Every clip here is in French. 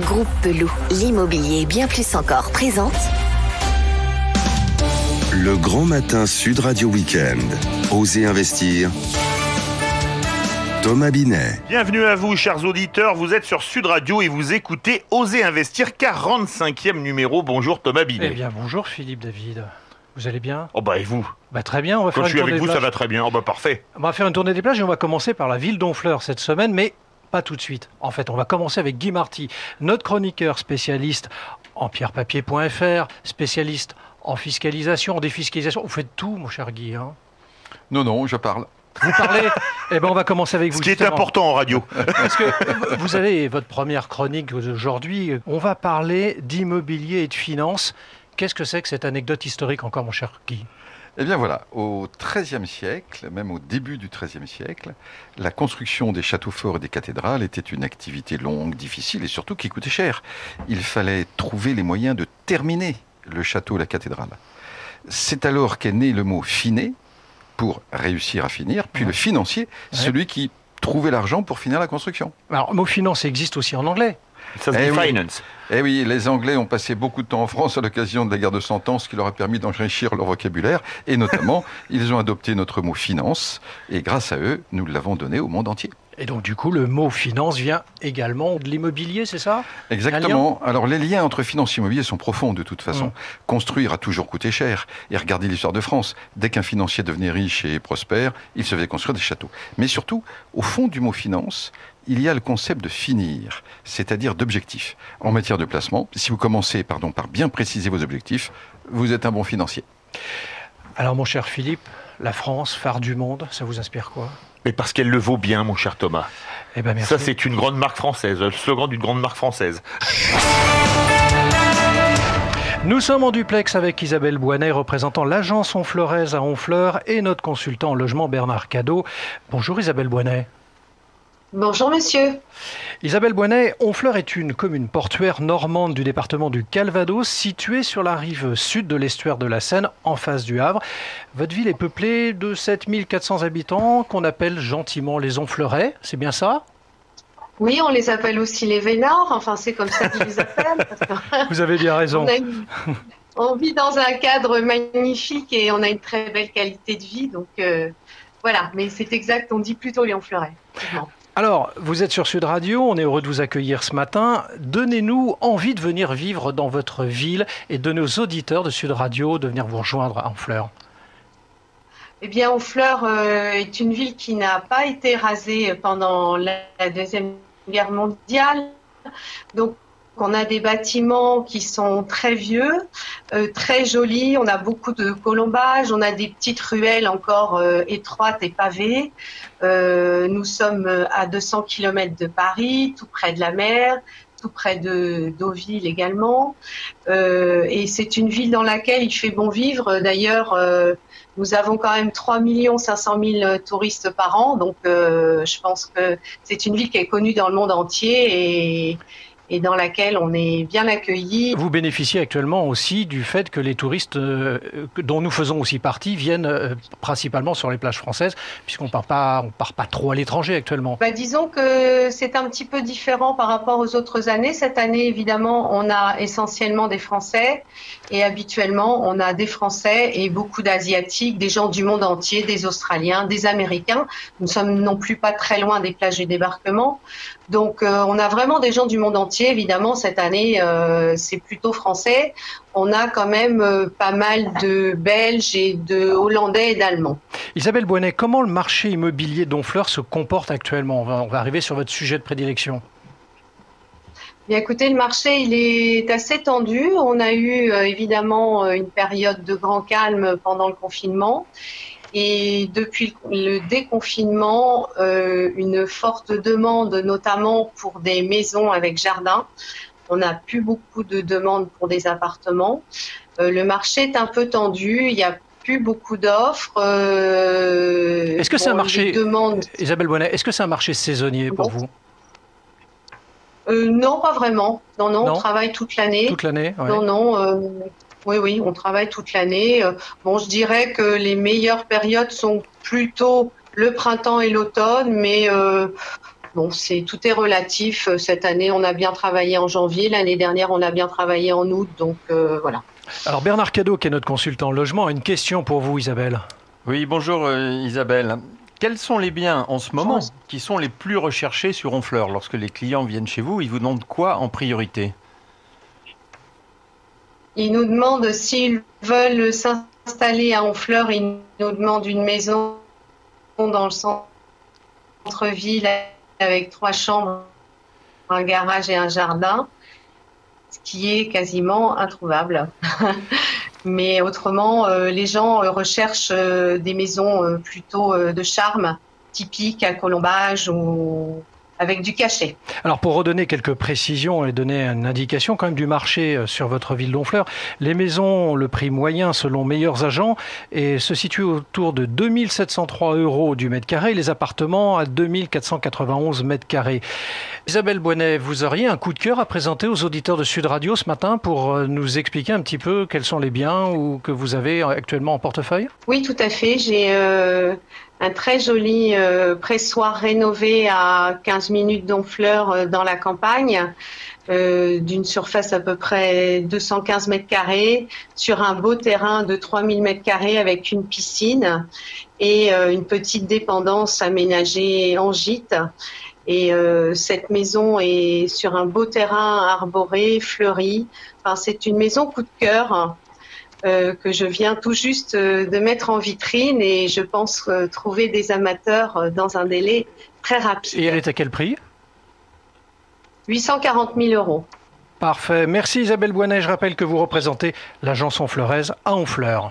Groupe Pelou, l'immobilier bien plus encore présente. Le grand matin Sud Radio Week-end. Osez investir. Thomas Binet. Bienvenue à vous, chers auditeurs. Vous êtes sur Sud Radio et vous écoutez Osez investir, 45e numéro. Bonjour Thomas Binet. Eh bien, bonjour Philippe David. Vous allez bien? Oh bah et vous? Bah très bien, on va Quand faire je suis avec vous, ça va très bien. Oh bah parfait. On va faire une tournée des plages et on va commencer par la ville d'Honfleur cette semaine, mais pas tout de suite. En fait, on va commencer avec Guy Marty, notre chroniqueur spécialiste en pierrepapier.fr, spécialiste en fiscalisation, en défiscalisation. Vous faites tout, mon cher Guy. hein? Non, non, je parle. Vous parlez? Eh bien, on va commencer avec vous. Ce qui est important en radio. Parce que vous avez votre première chronique d'aujourd'hui. On va parler d'immobilier et de finances. Qu'est-ce que c'est que cette anecdote historique encore, mon cher Guy? Eh bien voilà, au XIIIe siècle, même au début du XIIIe siècle, la construction des châteaux forts et des cathédrales était une activité longue, difficile et surtout qui coûtait cher. Il fallait trouver les moyens de terminer le château, la cathédrale. C'est alors qu'est né le mot finet pour réussir à finir, puis Ouais. le financier, Ouais. celui qui trouvait l'argent pour finir la construction. Alors, mot finance existe aussi en anglais. Ça se Eh oui. Eh oui, les Anglais ont passé beaucoup de temps en France à l'occasion de la guerre de Cent Ans, ce qui leur a permis d'enrichir leur vocabulaire. Et notamment, ils ont adopté notre mot finance. Et grâce à eux, nous l'avons donné au monde entier. Et donc, du coup, le mot finance vient également de l'immobilier, c'est ça? Exactement. Alors, les liens entre finance et immobilier sont profonds de toute façon. Mm. Construire a toujours coûté cher. Et regardez l'histoire de France. Dès qu'un financier devenait riche et prospère, il se faisait construire des châteaux. Mais surtout, au fond du mot finance, il y a le concept de finir, c'est-à-dire d'objectif. En matière de placement, si vous commencez pardon, par bien préciser vos objectifs, vous êtes un bon financier. Alors, mon cher Philippe, la France, phare du monde, ça vous inspire quoi? Mais parce qu'elle le vaut bien, mon cher Thomas. Eh ben, merci. Ça, c'est une grande marque française. Le slogan d'une grande marque française. Nous sommes en duplex avec Isabelle Boinet, représentant l'agence Honfleurez à Honfleur, et notre consultant en logement Bernard Cadeau. Bonjour Isabelle Boinet. Bonjour monsieur. Isabelle Boinet, Honfleur est une commune portuaire normande du département du Calvados, située sur la rive sud de l'estuaire de la Seine, en face du Havre. Votre ville est peuplée de 7400 habitants, qu'on appelle gentiment les Honfleurais, c'est bien ça? Oui, on les appelle aussi les Vénards, enfin c'est comme ça qu'ils les appellent. Vous avez bien raison. on, a une- on vit dans un cadre magnifique et on a une très belle qualité de vie, donc euh, voilà, mais c'est exact, on dit plutôt les Honfleurais. Alors, vous êtes sur Sud Radio, on est heureux de vous accueillir ce matin. Donnez-nous envie de venir vivre dans votre ville et de nos auditeurs de Sud Radio de venir vous rejoindre à Honfleur. Eh bien, Honfleur euh, est une ville qui n'a pas été rasée pendant la Deuxième Guerre mondiale. Donc, on a des bâtiments qui sont très vieux, euh, très jolis. On a beaucoup de colombages, on a des petites ruelles encore euh, étroites et pavées. Euh, nous sommes à 200 km de Paris, tout près de la mer, tout près de Deauville également. Et c'est une ville dans laquelle il fait bon vivre. D'ailleurs, nous avons quand même 3 500 000 touristes par an, donc je pense que c'est une ville qui est connue dans le monde entier et dans laquelle on est bien accueillis. Vous bénéficiez actuellement aussi du fait que les touristes, euh, dont nous faisons aussi partie, viennent euh, principalement sur les plages françaises, puisqu'on part pas, on part pas trop à l'étranger actuellement. Bah, disons que c'est un petit peu différent par rapport aux autres années. Cette année, évidemment, on a essentiellement des Français et habituellement, on a des Français et beaucoup d'Asiatiques, des gens du monde entier, des Australiens, des Américains. Nous sommes non plus pas très loin des plages du débarquement. Donc, euh, on a vraiment des gens du monde entier. Évidemment, cette année, euh, c'est plutôt français. On a quand même euh, pas mal de Belges et de Hollandais et d'Allemands. Isabelle Boinet, comment le marché immobilier d'Honfleur se comporte actuellement? On va, on va arriver sur votre sujet de prédilection. Bien écoutez, le marché il est assez tendu. On a eu évidemment une période de grand calme pendant le confinement. Et depuis le déconfinement, euh, une forte demande, notamment pour des maisons avec jardin. On n'a plus beaucoup de demandes pour des appartements. Euh, le marché est un peu tendu. Il y a plus beaucoup d'offres. Euh, Est-ce que c'est un marché- demandes Isabelle Boinet, est-ce que c'est un marché saisonnier pour vous? Euh, Non, pas vraiment. Non, non, Non. on travaille toute l'année. toute l'année ouais. Non, non. euh, oui, oui, on travaille toute l'année. Euh, Bon, je dirais que les meilleures périodes sont plutôt le printemps et l'automne, mais euh, bon, c'est tout est relatif. Cette année, on a bien travaillé en janvier. L'année dernière, on a bien travaillé en août. Donc euh, voilà. Alors Bernard Cadeau, qui est notre consultant logement, a une question pour vous, Isabelle. Oui, bonjour euh, Isabelle. Quels sont les biens en ce moment qui sont les plus recherchés sur Honfleur? Lorsque les clients viennent chez vous, ils vous demandent quoi en priorité? Ils nous demandent s'ils veulent s'installer à Honfleur, ils nous demandent une maison dans le centre-ville avec trois chambres, un garage et un jardin, ce qui est quasiment introuvable. Mais autrement, euh, les gens euh, recherchent euh, des maisons plutôt de charme, typiques à colombage ou avec du cachet. Alors pour redonner quelques précisions et donner une indication quand même du marché euh, sur votre ville d'Honfleur, les maisons, le prix moyen selon meilleurs agents, et se situe autour de 2703 euros du mètre carré, les appartements à 2491 mètres carrés. Isabelle Bonnet, vous auriez un coup de cœur à présenter aux auditeurs de Sud Radio ce matin pour euh, nous expliquer un petit peu quels sont les biens ou que vous avez actuellement en portefeuille? Oui, tout à fait. J'ai euh, un très joli euh, pressoir rénové à 15 minutes d'Honfleur euh, dans la campagne, euh, d'une surface à peu près 215 mètres carrés, sur un beau terrain de 3000 mètres carrés avec une piscine et une petite dépendance aménagée en gîte. Et cette maison est sur un beau terrain arboré, fleuri. Enfin, c'est une maison coup de cœur euh, que je viens tout juste euh, de mettre en vitrine et je pense euh, trouver des amateurs dans un délai très rapide. Et elle est à quel prix? 840 000 euros. Parfait. Merci Isabelle Boinet. Je rappelle que vous représentez l'agence Honfleuraise à Honfleur.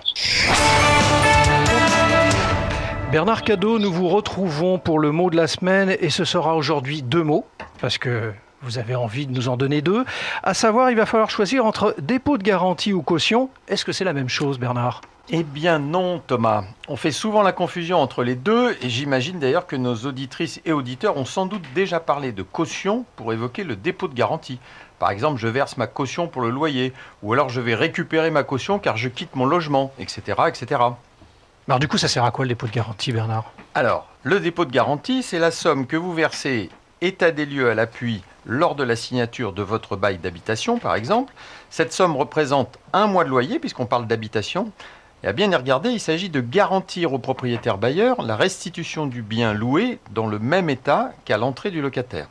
Bernard Cadeau, nous vous retrouvons pour le mot de la semaine et ce sera aujourd'hui deux mots parce que vous avez envie de nous en donner deux. À savoir, il va falloir choisir entre dépôt de garantie ou caution. Est-ce que c'est la même chose, Bernard? Eh bien non, Thomas. On fait souvent la confusion entre les deux et j'imagine d'ailleurs que nos auditrices et auditeurs ont sans doute déjà parlé de caution pour évoquer le dépôt de garantie. Par exemple, je verse ma caution pour le loyer ou alors je vais récupérer ma caution car je quitte mon logement, etc. etc. Alors du coup, ça sert à quoi le dépôt de garantie, Bernard? Alors, le dépôt de garantie, c'est la somme que vous versez état des lieux à l'appui lors de la signature de votre bail d'habitation, par exemple. Cette somme représente un mois de loyer, puisqu'on parle d'habitation. Et à bien y regarder, il s'agit de garantir au propriétaire bailleur la restitution du bien loué dans le même état qu'à l'entrée du locataire.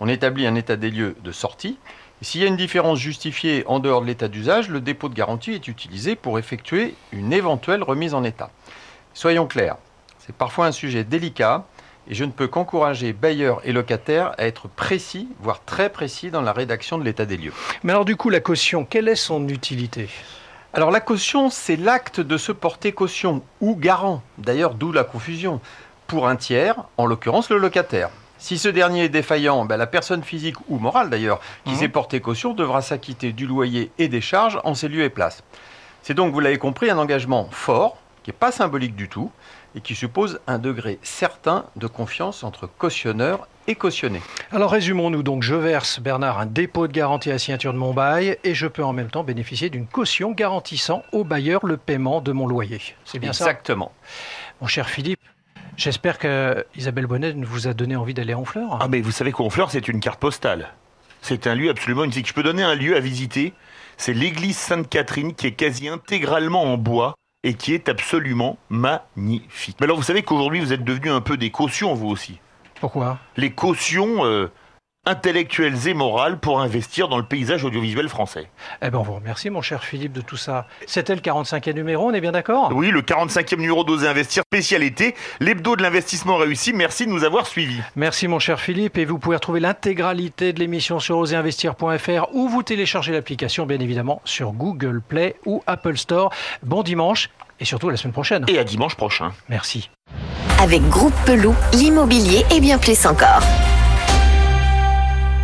On établit un état des lieux de sortie. S'il y a une différence justifiée en dehors de l'état d'usage, le dépôt de garantie est utilisé pour effectuer une éventuelle remise en état. Soyons clairs, c'est parfois un sujet délicat et je ne peux qu'encourager bailleurs et locataires à être précis, voire très précis dans la rédaction de l'état des lieux. Mais alors du coup, la caution, quelle est son utilité? Alors la caution, c'est l'acte de se porter caution ou garant, d'ailleurs d'où la confusion, pour un tiers, en l'occurrence le locataire. Si ce dernier est défaillant, ben, la personne physique ou morale d'ailleurs qui mmh. s'est porté caution devra s'acquitter du loyer et des charges en ses lieux et places. C'est donc, vous l'avez compris, un engagement fort, qui n'est pas symbolique du tout, et qui suppose un degré certain de confiance entre cautionneur et cautionné. Alors résumons-nous donc, je verse Bernard un dépôt de garantie à signature de mon bail et je peux en même temps bénéficier d'une caution garantissant au bailleur le paiement de mon loyer. C'est bien ça? Exactement. Mon cher Philippe, J'espère que Isabelle Bonnet vous a donné envie d'aller à Honfleur. Ah mais vous savez qu'Honfleur c'est une carte postale. C'est un lieu absolument unique. Je peux donner un lieu à visiter. C'est l'église Sainte-Catherine qui est quasi intégralement en bois et qui est absolument magnifique. Mais alors vous savez qu'aujourd'hui vous êtes devenu un peu des cautions vous aussi. Pourquoi? Les cautions euh, intellectuelles et morales pour investir dans le paysage audiovisuel français. Eh ben on vous remercie mon cher Philippe de tout ça. C'était le 45e numéro, on est bien d'accord? Oui, le 45e numéro d'Oser Investir spécialité, l'hebdo de l'investissement réussi. Merci de nous avoir suivis. Merci mon cher Philippe et vous pouvez retrouver l'intégralité de l'émission sur osérinvestir.fr ou vous téléchargez l'application bien évidemment sur Google Play ou Apple Store. Bon dimanche et surtout à la semaine prochaine. Et à dimanche prochain. Merci. Avec Groupe Pelou, l'immobilier et bien plus encore.